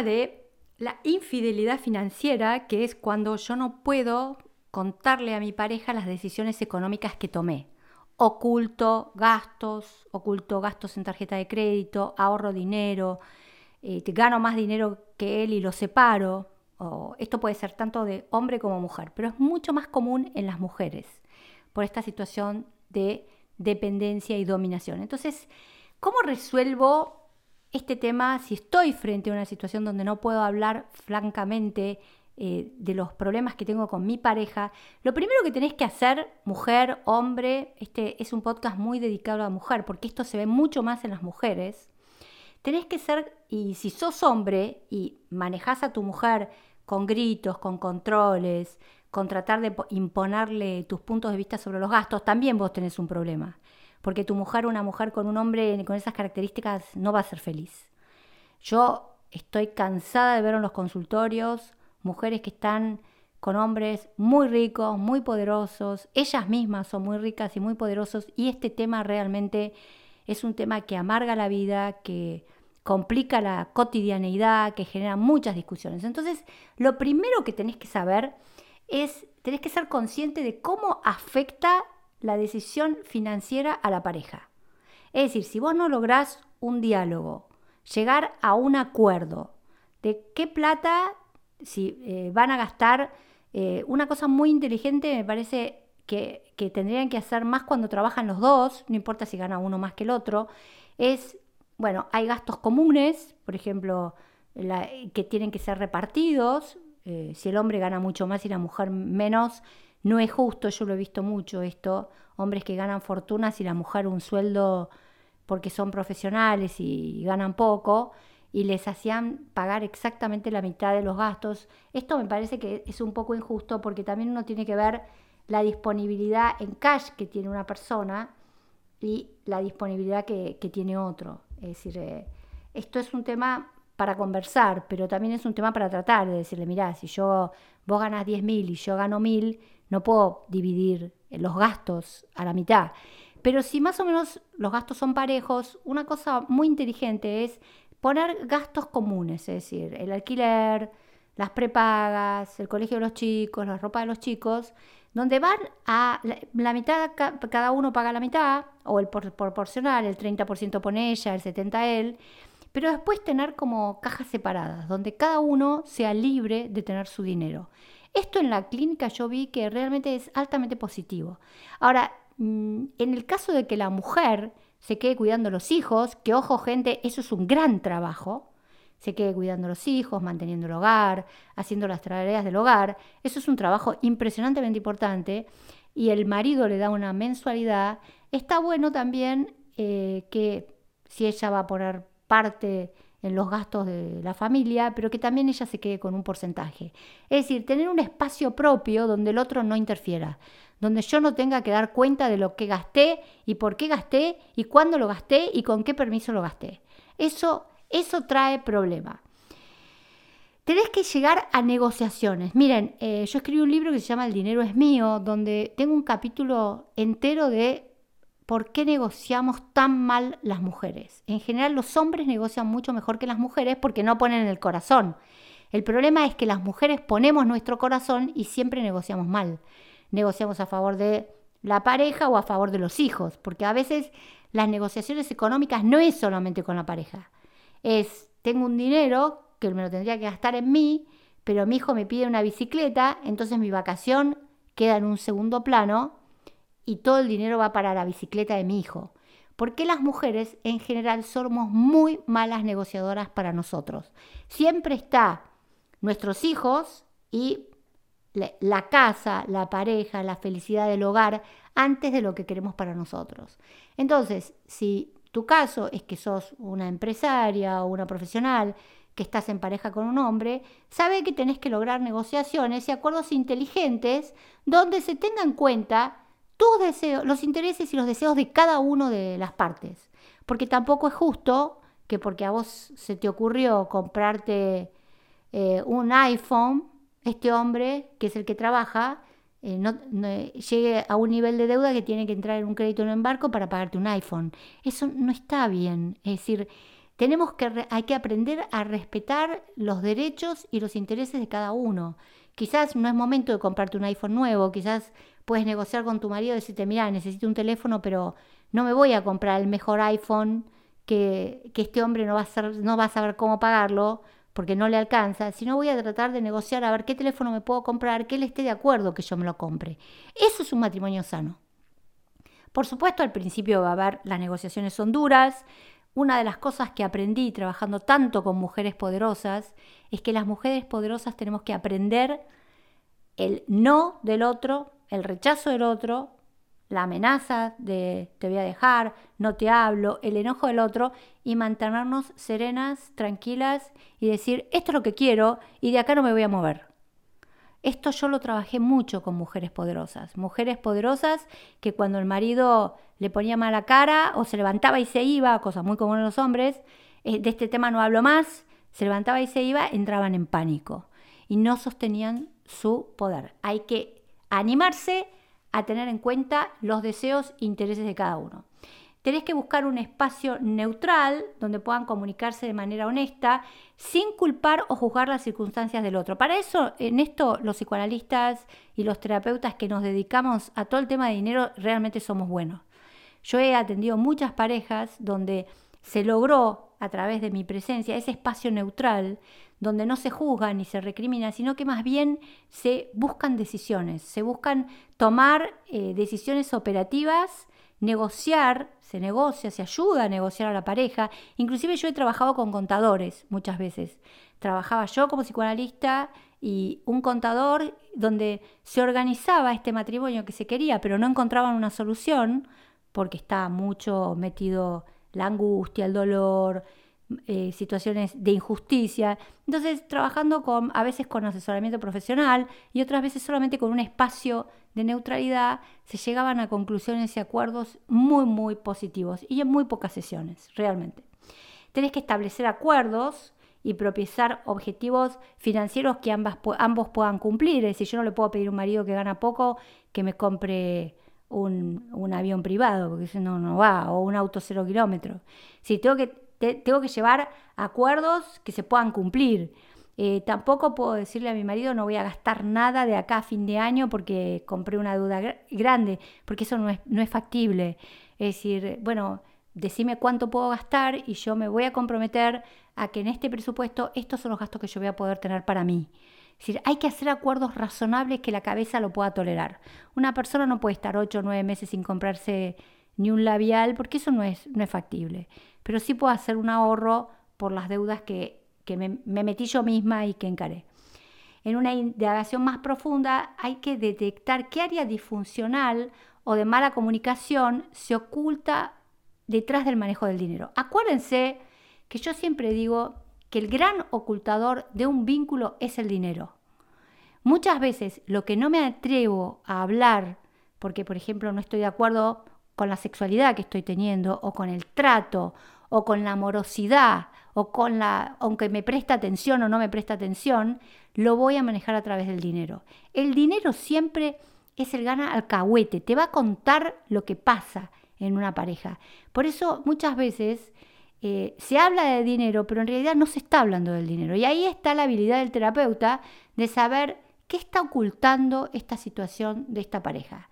de la infidelidad financiera, que es cuando yo no puedo contarle a mi pareja las decisiones económicas que tomé. Oculto gastos, oculto gastos en tarjeta de crédito, ahorro dinero, eh, gano más dinero que él y lo separo. esto puede ser tanto de hombre como mujer, pero es mucho más común en las mujeres por esta situación de dependencia y dominación. Entonces, ¿cómo resuelvo este tema si estoy frente a una situación donde no puedo hablar francamente eh, de los problemas que tengo con mi pareja? Lo primero que tenés que hacer, mujer, hombre, este es un podcast muy dedicado a la mujer, porque esto se ve mucho más en las mujeres. Tenés que ser, y si sos hombre y manejás a tu mujer con gritos, con controles, con tratar de imponerle tus puntos de vista sobre los gastos, también vos tenés un problema. Porque tu mujer, una mujer con un hombre con esas características, no va a ser feliz. Yo estoy cansada de ver en los consultorios mujeres que están con hombres muy ricos, muy poderosos, ellas mismas son muy ricas y muy poderosos y este tema realmente es un tema que amarga la vida, que complica la cotidianeidad, que genera muchas discusiones. Entonces, lo primero que tenés que saber es, tenés que ser consciente de cómo afecta la decisión financiera a la pareja. Es decir, si vos no lográs un diálogo, llegar a un acuerdo de qué plata, si eh, van a gastar, eh, una cosa muy inteligente me parece que, que, tendrían que hacer más cuando trabajan los dos, no importa si gana uno más que el otro, es, bueno, hay gastos comunes, por ejemplo, que tienen que ser repartidos, eh, si el hombre gana mucho más y la mujer menos, no es justo, yo lo he visto mucho esto, hombres que ganan fortunas y la mujer un sueldo porque son profesionales y ganan poco y les hacían pagar exactamente la mitad de los gastos. Esto me parece que es un poco injusto porque también uno tiene que ver la disponibilidad en cash que tiene una persona y la disponibilidad que, tiene otro. Es decir, eh, esto es un tema para conversar, pero también es un tema para tratar de decirle, mira, si yo vos ganas 10.000 y yo gano 1.000, no puedo dividir los gastos a la mitad. Pero si más o menos los gastos son parejos, una cosa muy inteligente es poner gastos comunes, es decir, el alquiler, las prepagas, el colegio de los chicos, la ropa de los chicos, donde van a la, mitad, cada uno paga la mitad, o el proporcional, el 30% pone ella, el 70% él, pero después tener como cajas separadas, donde cada uno sea libre de tener su dinero. Esto en la clínica yo vi que realmente es altamente positivo. Ahora, mm, en el caso de que la mujer se quede cuidando los hijos, que ojo gente, eso es un gran trabajo, se quede cuidando los hijos, manteniendo el hogar, haciendo las tareas del hogar, eso es un trabajo impresionantemente importante y el marido le da una mensualidad, está bueno también eh, que si ella va a poner parte en los gastos de la familia, pero que también ella se quede con un porcentaje. Es decir, tener un espacio propio donde el otro no interfiera, donde yo no tenga que dar cuenta de lo que gasté y por qué gasté y cuándo lo gasté y con qué permiso lo gasté. Eso, eso trae problema. Tenés que llegar a negociaciones. Miren, eh, yo escribí un libro que se llama El dinero es mío, donde tengo un capítulo entero de por qué negociamos tan mal las mujeres. En general los hombres negocian mucho mejor que las mujeres porque no ponen el corazón. El problema es que las mujeres ponemos nuestro corazón y siempre negociamos mal. Negociamos a favor de la pareja o a favor de los hijos, porque a veces las negociaciones económicas no es solamente con la pareja. Es, tengo un dinero que me lo tendría que gastar en mí, pero mi hijo me pide una bicicleta, entonces mi vacación queda en un segundo plano y todo el dinero va para la bicicleta de mi hijo. Porque las mujeres en general somos muy malas negociadoras para nosotros. Siempre está nuestros hijos y la casa, la pareja, la felicidad del hogar antes de lo que queremos para nosotros. Entonces, si tu caso es que sos una empresaria o una profesional que estás en pareja con un hombre, sabe que tenés que lograr negociaciones y acuerdos inteligentes donde se tenga en cuenta tus deseos, los intereses y los deseos de cada uno de las partes. Porque tampoco es justo que porque a vos se te ocurrió comprarte eh, un iPhone, este hombre, que es el que trabaja, eh, no, llegue a un nivel de deuda que tiene que entrar en un crédito en un embarco para pagarte un iPhone. Eso no está bien. Es decir, tenemos que, hay que aprender a respetar los derechos y los intereses de cada uno. Quizás no es momento de comprarte un iPhone nuevo, quizás puedes negociar con tu marido y decirte, mira, necesito un teléfono, pero no me voy a comprar el mejor iPhone que, que este hombre no va, a ser, no va a saber cómo pagarlo porque no le alcanza, sino voy a tratar de negociar a ver qué teléfono me puedo comprar, que él esté de acuerdo que yo me lo compre. Eso es un matrimonio sano. Por supuesto, al principio va a haber, las negociaciones son duras, una de las cosas que aprendí trabajando tanto con mujeres poderosas es que las mujeres poderosas tenemos que aprender el no del otro, el rechazo del otro, la amenaza de te voy a dejar, no te hablo, el enojo del otro y mantenernos serenas, tranquilas y decir, esto es lo que quiero y de acá no me voy a mover. Esto yo lo trabajé mucho con mujeres poderosas, mujeres poderosas que cuando el marido le ponía mala cara o se levantaba y se iba, cosa muy común en los hombres, eh, de este tema no hablo más, se levantaba y se iba, entraban en pánico y no sostenían su poder. Hay que animarse a tener en cuenta los deseos e intereses de cada uno. Tenés que buscar un espacio neutral donde puedan comunicarse de manera honesta sin culpar o juzgar las circunstancias del otro. Para eso, en esto, los psicoanalistas y los terapeutas que nos dedicamos a todo el tema de dinero realmente somos buenos. Yo he atendido muchas parejas donde se logró a través de mi presencia ese espacio neutral donde no se juzga ni se recrimina, sino que más bien se buscan decisiones, se buscan tomar eh, decisiones operativas, negociar, se negocia, se ayuda a negociar a la pareja. Inclusive yo he trabajado con contadores muchas veces. Trabajaba yo como psicoanalista y un contador donde se organizaba este matrimonio que se quería, pero no encontraban una solución porque estaba mucho metido la angustia, el dolor, eh, situaciones de injusticia. Entonces, trabajando con, a veces con asesoramiento profesional y otras veces solamente con un espacio de neutralidad, se llegaban a conclusiones y acuerdos muy, muy positivos y en muy pocas sesiones, realmente. Tenés que establecer acuerdos y propiciar objetivos financieros que ambas, ambos puedan cumplir. Es decir, yo no le puedo pedir a un marido que gana poco que me compre un, avión privado, porque eso no, no va, o un auto cero kilómetros. Si tengo que tengo que llevar acuerdos que se puedan cumplir. Eh, tampoco puedo decirle a mi marido no voy a gastar nada de acá a fin de año porque compré una deuda grande, porque eso no es, no es factible. Es decir, bueno, decime cuánto puedo gastar y yo me voy a comprometer a que en este presupuesto estos son los gastos que yo voy a poder tener para mí. Es decir, hay que hacer acuerdos razonables que la cabeza lo pueda tolerar. Una persona no puede estar 8 o 9 meses sin comprarse ni un labial porque eso no es, no es factible pero sí puedo hacer un ahorro por las deudas que, me, metí yo misma y que encaré. En una indagación más profunda hay que detectar qué área disfuncional o de mala comunicación se oculta detrás del manejo del dinero. Acuérdense que yo siempre digo que el gran ocultador de un vínculo es el dinero. Muchas veces lo que no me atrevo a hablar, porque por ejemplo no estoy de acuerdo con la sexualidad que estoy teniendo o con el trato o con la amorosidad o con la, aunque me presta atención o no me presta atención, lo voy a manejar a través del dinero. El dinero siempre es el gana alcahuete, te va a contar lo que pasa en una pareja. Por eso muchas veces eh, se habla de dinero, pero en realidad no se está hablando del dinero. Y ahí está la habilidad del terapeuta de saber qué está ocultando esta situación de esta pareja.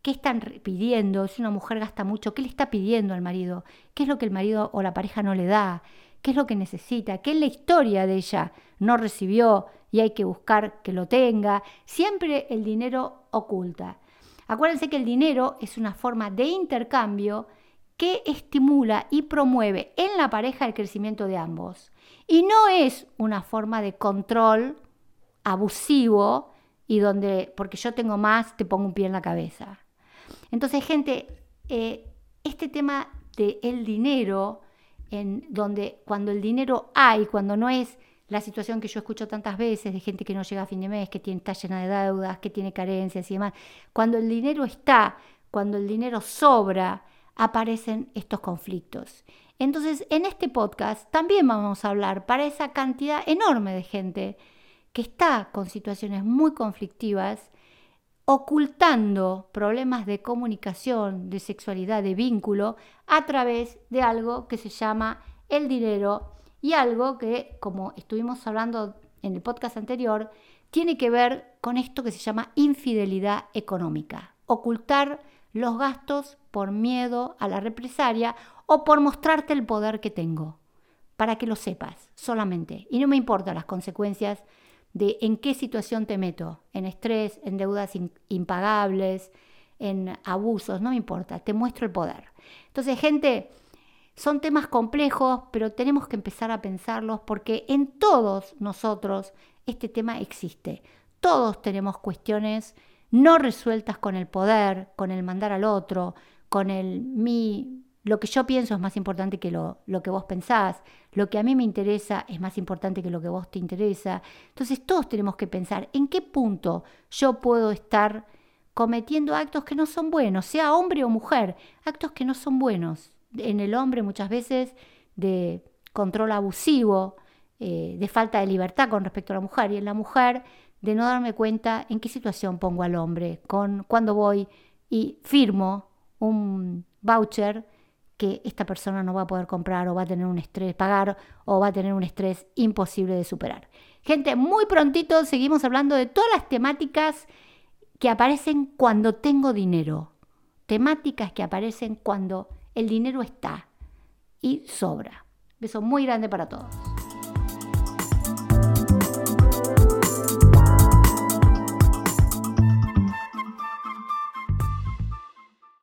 ¿Qué están pidiendo? Si una mujer gasta mucho, ¿qué le está pidiendo al marido? ¿Qué es lo que el marido o la pareja no le da? ¿Qué es lo que necesita? ¿Qué es la historia de ella? No recibió y hay que buscar que lo tenga. Siempre el dinero oculta. Acuérdense que el dinero es una forma de intercambio que estimula y promueve en la pareja el crecimiento de ambos. Y no es una forma de control abusivo y donde, porque yo tengo más, te pongo un pie en la cabeza. Entonces, gente, eh, este tema del dinero, en donde cuando el dinero hay, cuando no es la situación que yo escucho tantas veces de gente que no llega a fin de mes, que tiene, está llena de deudas, que tiene carencias y demás, cuando el dinero está, cuando el dinero sobra, aparecen estos conflictos. Entonces, en este podcast también vamos a hablar para esa cantidad enorme de gente que está con situaciones muy conflictivas ocultando problemas de comunicación, de sexualidad, de vínculo, a través de algo que se llama el dinero y algo que, como estuvimos hablando en el podcast anterior, tiene que ver con esto que se llama infidelidad económica. Ocultar los gastos por miedo a la represalia o por mostrarte el poder que tengo, para que lo sepas solamente. Y no me importan las consecuencias de en qué situación te meto, en estrés, en deudas impagables, en abusos, no me importa, te muestro el poder. Entonces, gente, son temas complejos, pero tenemos que empezar a pensarlos porque en todos nosotros este tema existe. Todos tenemos cuestiones no resueltas con el poder, con el mandar al otro, con el mi, lo que yo pienso es más importante que lo, lo, que vos pensás, lo que a mí me interesa es más importante que lo que vos te interesa. Entonces todos tenemos que pensar en qué punto yo puedo estar cometiendo actos que no son buenos, sea hombre o mujer, actos que no son buenos. En el hombre muchas veces de control abusivo, eh, de falta de libertad con respecto a la mujer y en la mujer de no darme cuenta en qué situación pongo al hombre, con cuando voy y firmo un voucher que esta persona no va a poder comprar o va a tener un estrés, pagar o va a tener un estrés imposible de superar. Gente, muy prontito seguimos hablando de todas las temáticas que aparecen cuando tengo dinero. Temáticas que aparecen cuando el dinero está y sobra. Beso muy grande para todos.